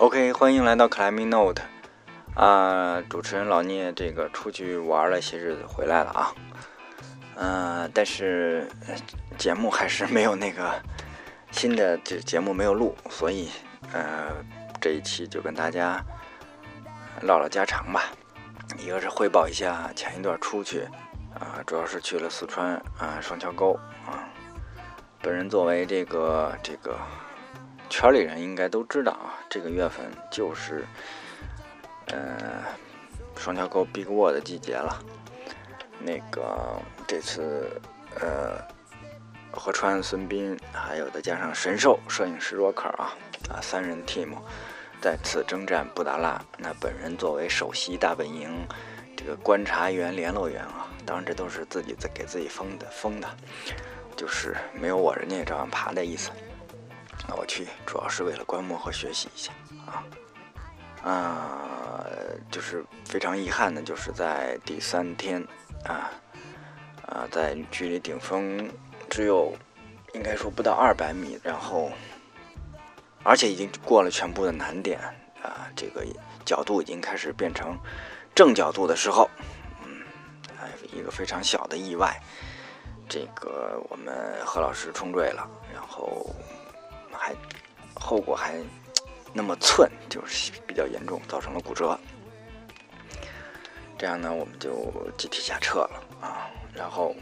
OK，欢迎来到 Climbing Note 啊，主持人老聂，这个出去玩了些日子回来了啊，嗯，但是节目还是没有那个新的这节目没有录，所以呃这一期就跟大家唠唠家常吧，一个是汇报一下前一段出去啊，主要是去了四川啊双桥沟啊，本人作为这个这个。圈里人应该都知道啊，这个月份就是，呃，双桥沟 Big Wall 的季节了。那个这次，呃，何川、孙斌，还有再加上神兽摄影师 Rocker 啊，啊，三人 team 再次征战布达拉。那本人作为首席大本营这个观察员、联络员啊，当然这都是自己在给自己封的，封的，就是没有我人家也照样爬的意思。那我去，主要是为了观摩和学习一下啊，啊，就是非常遗憾的，就是在第三天啊，啊，在距离顶峰只有应该说不到二百米，然后而且已经过了全部的难点啊，这个角度已经开始变成正角度的时候，嗯，一个非常小的意外，这个我们何老师冲坠了，然后。后果还那么寸，就是比较严重，造成了骨折。这样呢，我们就集体下撤了啊。然后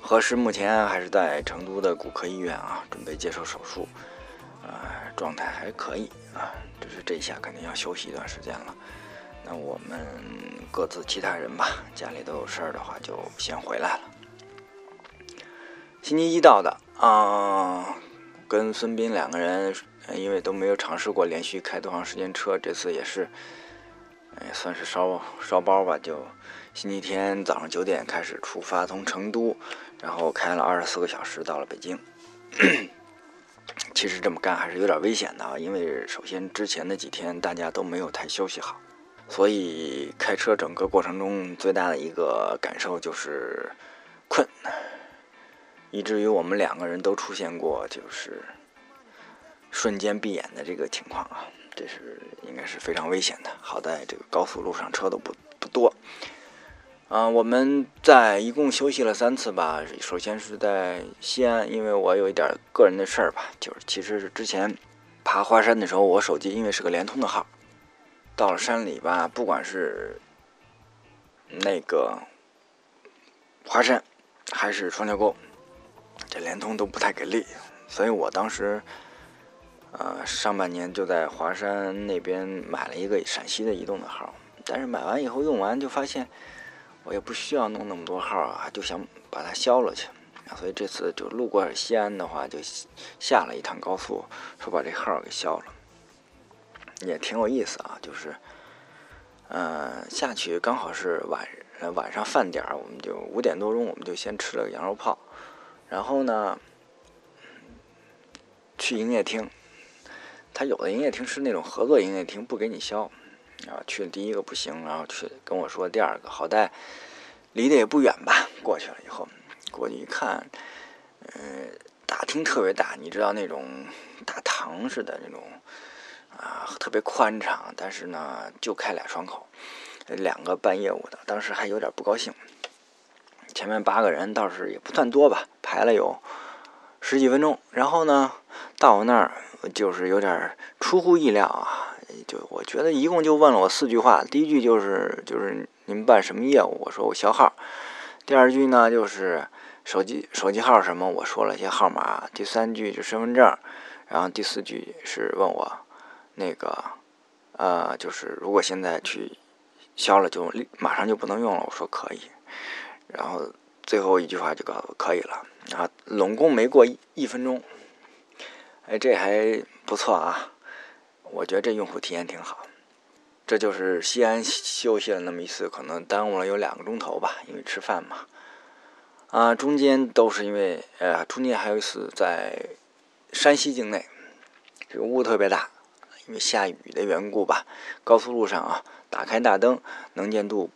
何时目前还是在成都的骨科医院啊，准备接受手术，啊，状态还可以啊。只是这一下肯定要休息一段时间了。那我们各自其他人吧，家里都有事儿的话，就先回来了。星期一到的啊。跟孙斌两个人，因为都没有尝试过连续开多长时间车，这次也是，哎，算是烧烧包吧。就星期天早上九点开始出发，从成都，然后开了二十四个小时到了北京。其实这么干还是有点危险的，因为首先之前的几天大家都没有太休息好，所以开车整个过程中最大的一个感受就是困。以至于我们两个人都出现过就是瞬间闭眼的这个情况啊，这是应该是非常危险的。好在这个高速路上车都不不多。啊，我们在一共休息了三次吧。首先是在西安，因为我有一点个人的事儿吧，就是其实是之前爬华山的时候，我手机因为是个联通的号，到了山里吧，不管是那个华山还是双桥沟。这联通都不太给力，所以我当时，呃，上半年就在华山那边买了一个陕西的移动的号，但是买完以后用完就发现，我也不需要弄那么多号啊，就想把它消了去，所以这次就路过西安的话，就下了一趟高速，说把这号给消了，也挺有意思啊，就是，嗯，下去刚好是晚晚上饭点儿，我们就五点多钟，我们就先吃了个羊肉泡。然后呢，去营业厅，他有的营业厅是那种合作营业厅，不给你消。啊，去了第一个不行，然后去跟我说第二个，好在离得也不远吧。过去了以后，过去一看，嗯，大厅特别大，你知道那种大堂似的那种，啊，特别宽敞，但是呢，就开俩窗口，两个办业务的，当时还有点不高兴。前面八个人倒是也不算多吧，排了有十几分钟。然后呢，到我那儿就是有点出乎意料啊，就我觉得一共就问了我四句话。第一句就是就是您办什么业务？我说我销号。第二句呢就是手机手机号什么？我说了一些号码。第三句就身份证。然后第四句是问我那个呃，就是如果现在去消了，就马上就不能用了。我说可以。然后最后一句话就告可以了啊，拢共没过一一分钟，哎，这还不错啊，我觉得这用户体验挺好。这就是西安休息了那么一次，可能耽误了有两个钟头吧，因为吃饭嘛。啊，中间都是因为呃，中间还有一次在山西境内，这个雾特别大，因为下雨的缘故吧，高速路上啊，打开大灯，能见度。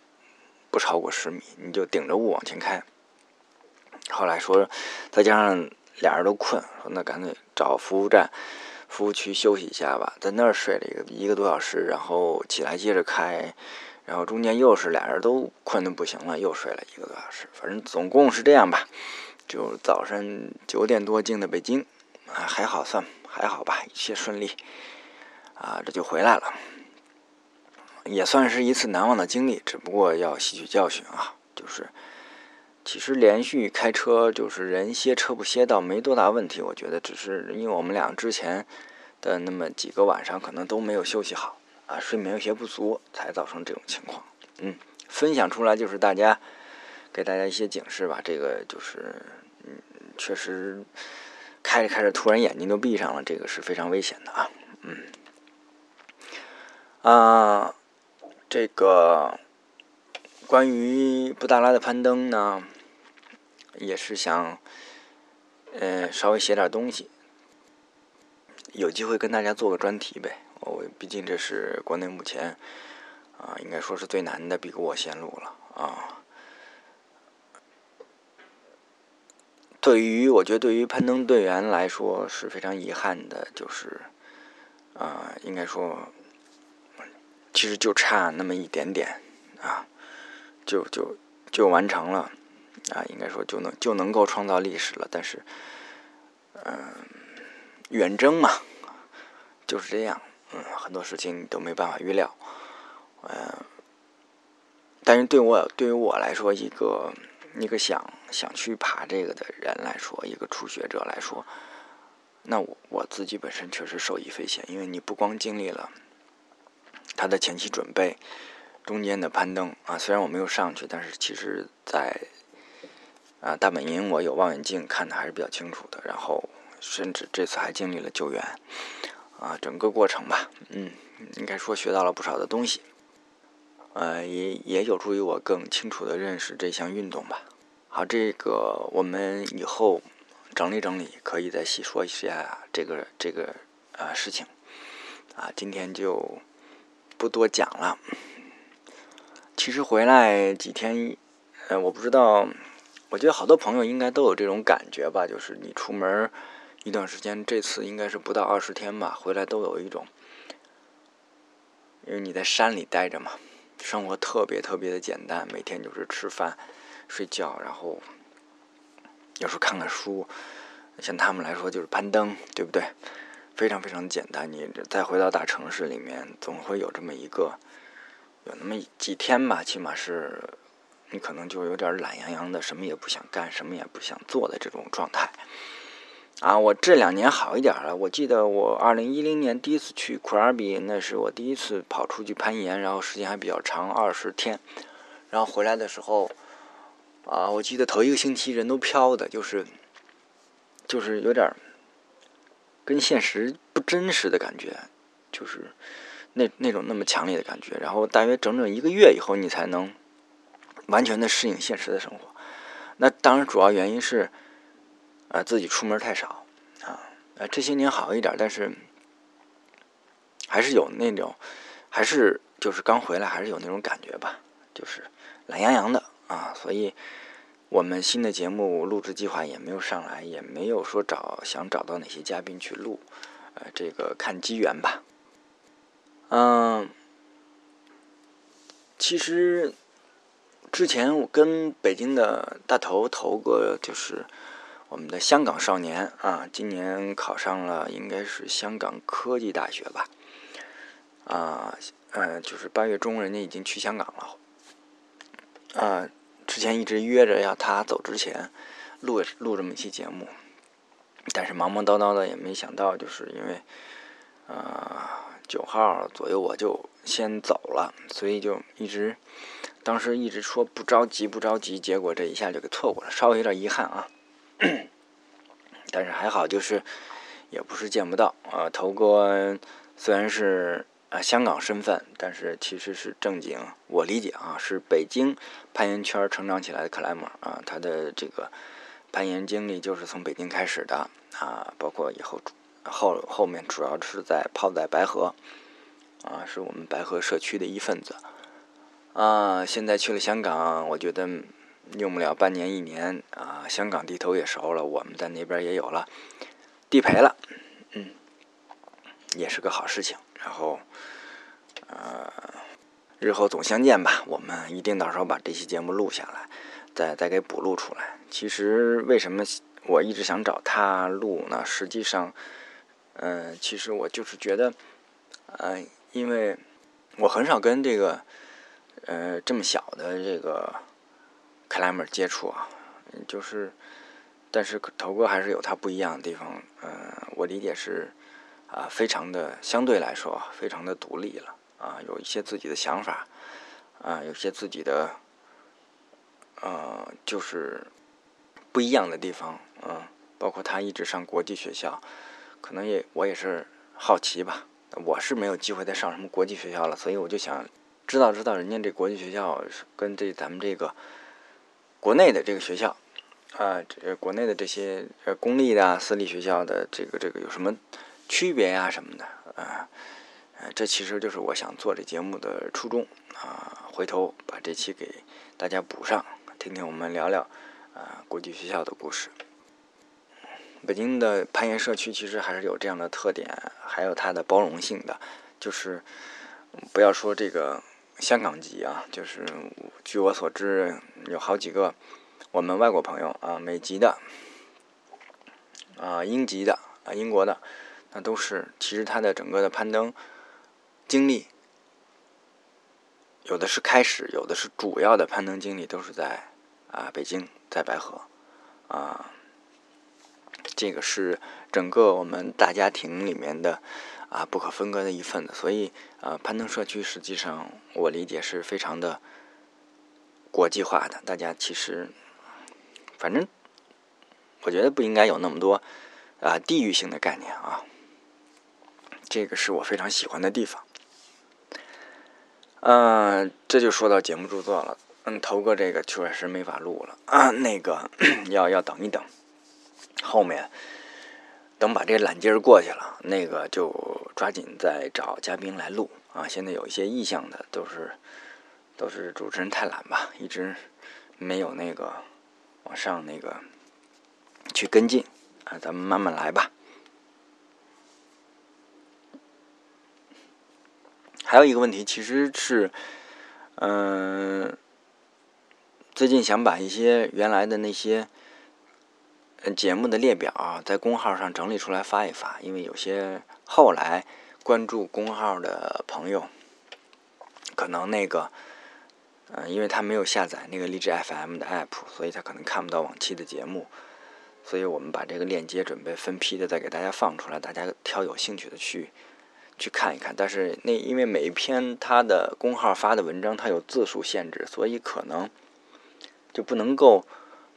不超过十米，你就顶着雾往前开。后来说，再加上俩人都困，说那干脆找服务站，服务区休息一下吧，在那儿睡了一个一个多小时，然后起来接着开，然后中间又是俩人都困得不行了，又睡了一个多小时，反正总共是这样吧。就早上九点多进的北京，啊，还好算还好吧，一切顺利，啊，这就回来了，也算是一次难忘的经历，只不过要吸取教训啊，就是。其实连续开车就是人歇车不歇倒没多大问题，我觉得只是因为我们俩之前的那么几个晚上可能都没有休息好啊，睡眠有些不足，才造成这种情况。嗯，分享出来就是大家给大家一些警示吧。这个就是嗯，确实开着开着突然眼睛就闭上了，这个是非常危险的啊。嗯，啊，这个关于布达拉的攀登呢？也是想，呃，稍微写点东西，有机会跟大家做个专题呗。我毕竟这是国内目前，啊，应该说是最难的，比过我线路了啊。对于我觉得，对于攀登队员来说是非常遗憾的，就是，啊，应该说，其实就差那么一点点啊，就就就完成了。啊，应该说就能就能够创造历史了，但是，嗯，远征嘛，就是这样，嗯，很多事情都没办法预料，嗯，但是对我对于我来说，一个一个想想去爬这个的人来说，一个初学者来说，那我我自己本身确实受益匪浅，因为你不光经历了他的前期准备，中间的攀登啊，虽然我没有上去，但是其实在啊，大本营我有望远镜看的还是比较清楚的，然后甚至这次还经历了救援，啊，整个过程吧，嗯，应该说学到了不少的东西，呃，也也有助于我更清楚的认识这项运动吧。好，这个我们以后整理整理，可以再细说一下这个这个呃事情，啊，今天就不多讲了。其实回来几天，呃，我不知道。我觉得好多朋友应该都有这种感觉吧，就是你出门一段时间，这次应该是不到二十天吧，回来都有一种，因为你在山里待着嘛，生活特别特别的简单，每天就是吃饭、睡觉，然后有时候看看书，像他们来说就是攀登，对不对？非常非常简单。你再回到大城市里面，总会有这么一个，有那么几天吧，起码是。你可能就有点懒洋洋的，什么也不想干，什么也不想做的这种状态。啊，我这两年好一点了。我记得我二零一零年第一次去库尔比，那是我第一次跑出去攀岩，然后时间还比较长，二十天。然后回来的时候，啊，我记得头一个星期人都飘的，就是就是有点跟现实不真实的感觉，就是那那种那么强烈的感觉。然后大约整整一个月以后，你才能。完全的适应现实的生活，那当然主要原因是，呃，自己出门太少，啊，呃，这些年好一点，但是还是有那种，还是就是刚回来还是有那种感觉吧，就是懒洋洋的啊，所以我们新的节目录制计划也没有上来，也没有说找想找到哪些嘉宾去录，呃，这个看机缘吧，嗯，其实。之前我跟北京的大头投过，就是我们的香港少年啊，今年考上了，应该是香港科技大学吧，啊，呃，就是八月中人家已经去香港了，啊，之前一直约着要他走之前录录这么一期节目，但是忙忙叨叨的也没想到，就是因为啊九号左右我就先走了，所以就一直。当时一直说不着急不着急，结果这一下就给错过了，稍微有点遗憾啊。但是还好，就是也不是见不到啊。头哥虽然是啊香港身份，但是其实是正经，我理解啊，是北京攀岩圈成长起来的克莱姆啊。他的这个攀岩经历就是从北京开始的啊，包括以后后后面主要是在泡在白河啊，是我们白河社区的一份子。啊，现在去了香港，我觉得用不了半年一年啊，香港地头也熟了，我们在那边也有了地陪了，嗯，也是个好事情。然后，呃，日后总相见吧。我们一定到时候把这期节目录下来，再再给补录出来。其实为什么我一直想找他录呢？实际上，嗯，其实我就是觉得，呃，因为我很少跟这个，呃，这么小的这个克莱 r 接触啊，就是。但是头哥还是有他不一样的地方，嗯，我理解是，啊，非常的相对来说非常的独立了，啊，有一些自己的想法，啊，有些自己的，呃，就是不一样的地方，嗯，包括他一直上国际学校，可能也我也是好奇吧，我是没有机会再上什么国际学校了，所以我就想知道知道人家这国际学校跟这咱们这个国内的这个学校。啊，这国内的这些呃公立的、私立学校的这个这个有什么区别呀什么的啊？这其实就是我想做这节目的初衷啊。回头把这期给大家补上，听听我们聊聊啊国际学校的故事。北京的攀岩社区其实还是有这样的特点，还有它的包容性的，就是不要说这个香港籍啊，就是据我所知有好几个。我们外国朋友啊，美籍的，啊英籍的啊英国的，那都是其实他的整个的攀登经历，有的是开始，有的是主要的攀登经历都是在啊北京，在白河啊，这个是整个我们大家庭里面的啊不可分割的一份子，所以啊攀登社区实际上我理解是非常的国际化的，大家其实。反正我觉得不应该有那么多啊地域性的概念啊，这个是我非常喜欢的地方。嗯，这就说到节目著作了。嗯，头哥这个确实没法录了啊，那个要要等一等，后面等把这懒劲儿过去了，那个就抓紧再找嘉宾来录啊。现在有一些意向的都是都是主持人太懒吧，一直没有那个。往上那个去跟进啊，咱们慢慢来吧。还有一个问题，其实是，嗯，最近想把一些原来的那些节目的列表在公号上整理出来发一发，因为有些后来关注公号的朋友，可能那个。嗯，因为他没有下载那个荔枝 FM 的 app，所以他可能看不到往期的节目，所以我们把这个链接准备分批的再给大家放出来，大家挑有兴趣的去去看一看。但是那因为每一篇他的公号发的文章，它有字数限制，所以可能就不能够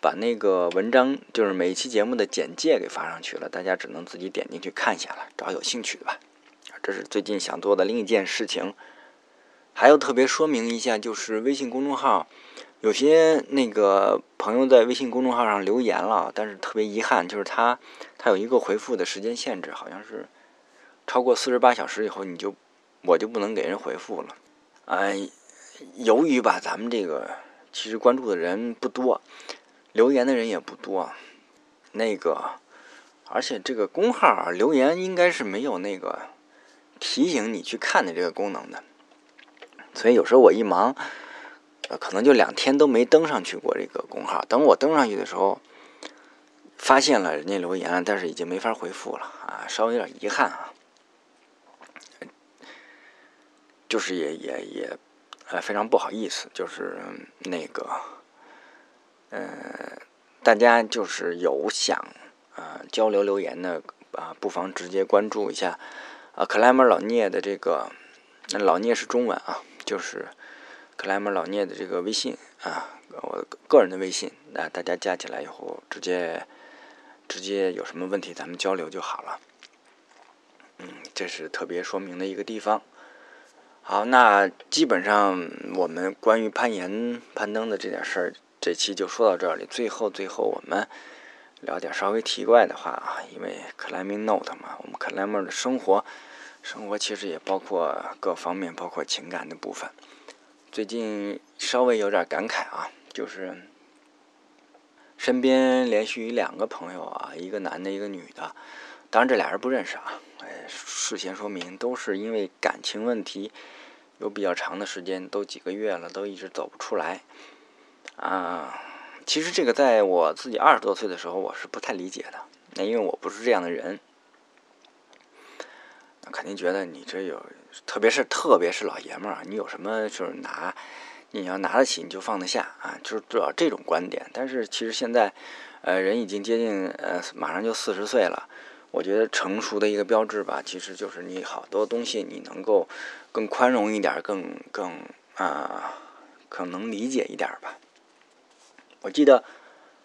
把那个文章，就是每一期节目的简介给发上去了，大家只能自己点进去看一下了，找有兴趣的吧。这是最近想做的另一件事情。还要特别说明一下，就是微信公众号，有些那个朋友在微信公众号上留言了，但是特别遗憾，就是他他有一个回复的时间限制，好像是超过四十八小时以后，你就我就不能给人回复了。哎，由于吧，咱们这个其实关注的人不多，留言的人也不多，那个而且这个公号留言应该是没有那个提醒你去看的这个功能的。所以有时候我一忙，可能就两天都没登上去过这个公号。等我登上去的时候，发现了人家留言，但是已经没法回复了啊，稍微有点遗憾啊。就是也也也，呃，非常不好意思，就是那个，呃，大家就是有想啊交流留言的啊，不妨直接关注一下啊，克莱门老聂的这个，那老聂是中文啊。就是克莱门老聂的这个微信啊，我个人的微信，那大家加起来以后，直接直接有什么问题咱们交流就好了。嗯，这是特别说明的一个地方。好，那基本上我们关于攀岩、攀登的这点事儿，这期就说到这里。最后，最后我们聊点稍微奇怪的话啊，因为克莱明 note 嘛，我们 climber 的生活。生活其实也包括各方面，包括情感的部分。最近稍微有点感慨啊，就是身边连续两个朋友啊，一个男的，一个女的，当然这俩人不认识啊，哎，事先说明都是因为感情问题，有比较长的时间，都几个月了，都一直走不出来。啊，其实这个在我自己二十多岁的时候，我是不太理解的。那因为我不是这样的人，那肯定觉得你这有，特别是特别是老爷们儿，你有什么就是拿，你要拿得起你就放得下啊，就是主要这种观点。但是其实现在，呃，人已经接近呃，马上就四十岁了。我觉得成熟的一个标志吧，其实就是你好多东西你能够更宽容一点，更更啊，可能理解一点吧。我记得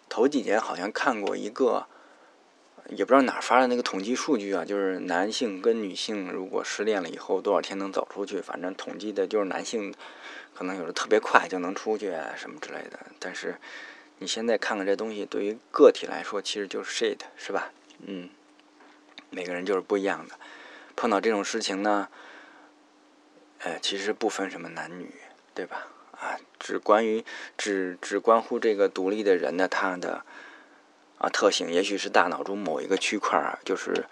头几年好像看过一个，也不知道哪发的那个统计数据啊，就是男性跟女性如果失恋了以后多少天能走出去，反正统计的就是男性可能有的特别快就能出去啊什么之类的。但是你现在看看这东西，对于个体来说其实就是 shit，是吧？嗯。每个人就是不一样的，碰到这种事情呢，呃，其实不分什么男女，对吧？啊，只关于只只关乎这个独立的人的他的啊特性，也许是大脑中某一个区块儿，就是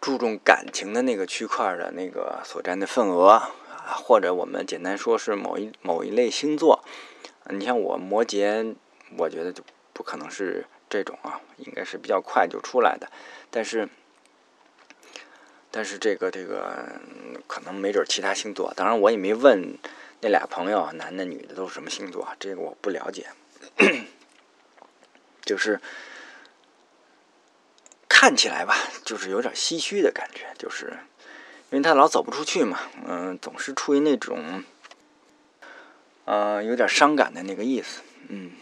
注重感情的那个区块的那个所占的份额啊，或者我们简单说是某一某一类星座。你像我摩羯，我觉得就不可能是这种啊，应该是比较快就出来的，但是。但是这个这个可能没准其他星座，当然我也没问那俩朋友，男的女的都是什么星座，这个我不了解。就是看起来吧，就是有点唏嘘的感觉，就是因为他老走不出去嘛，嗯，总是处于那种，呃，有点伤感的那个意思，嗯。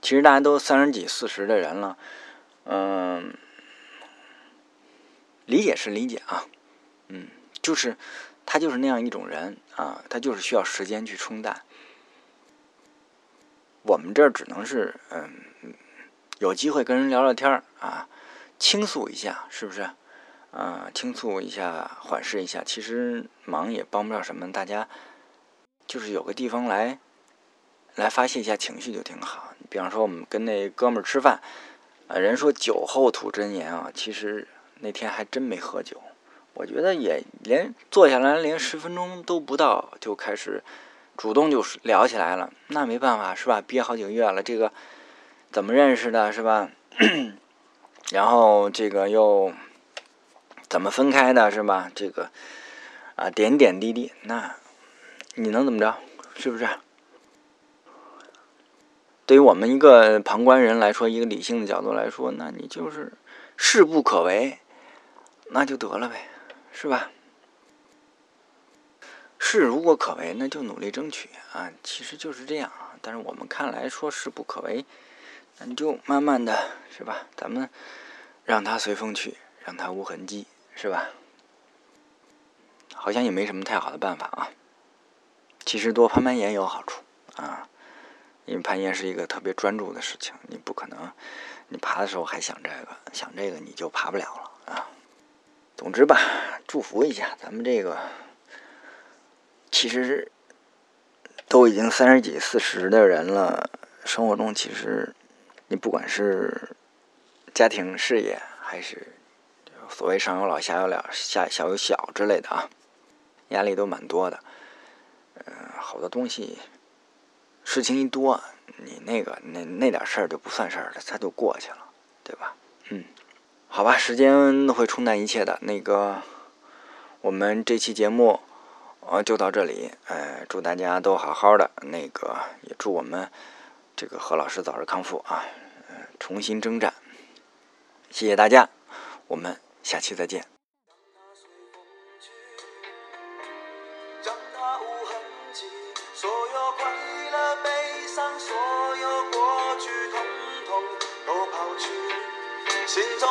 其实大家都三十几、四十的人了，嗯。理解是理解啊，嗯，就是他就是那样一种人啊，他就是需要时间去冲淡。我们这儿只能是嗯，有机会跟人聊聊天啊，倾诉一下，是不是？啊，倾诉一下，缓释一下。其实忙也帮不了什么，大家就是有个地方来来发泄一下情绪就挺好。比方说，我们跟那哥们儿吃饭，啊，人说酒后吐真言啊，其实。那天还真没喝酒，我觉得也连坐下来连十分钟都不到就开始主动就聊起来了。那没办法是吧？憋好几个月了，这个怎么认识的，是吧？然后这个又怎么分开的，是吧？这个啊点点滴滴，那你能怎么着？是不是？对于我们一个旁观人来说，一个理性的角度来说，那你就是势不可为。那就得了呗，是吧？是如果可为，那就努力争取啊。其实就是这样啊。但是我们看来说势不可为，那你就慢慢的是吧？咱们让它随风去，让它无痕迹，是吧？好像也没什么太好的办法啊。其实多攀攀岩有好处啊，因为攀岩是一个特别专注的事情，你不可能你爬的时候还想这个，想这个你就爬不了了啊。总之吧，祝福一下咱们这个，其实都已经三十几、四十的人了，生活中其实你不管是家庭、事业，还是所谓上有老、下有了、下小有小之类的啊，压力都蛮多的。嗯，好多东西，事情一多，你那个那那点事儿就不算事儿了，它就过去了，对吧？嗯。好吧，时间会冲淡一切的。那个，我们这期节目，呃，就到这里。呃，祝大家都好好的。那个，也祝我们这个何老师早日康复啊，重新征战。谢谢大家，我们下期再见。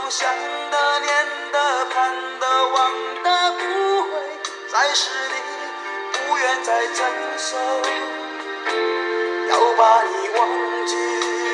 想的、念的、盼的、望的，不会再是你，不愿再承受，要把你忘记。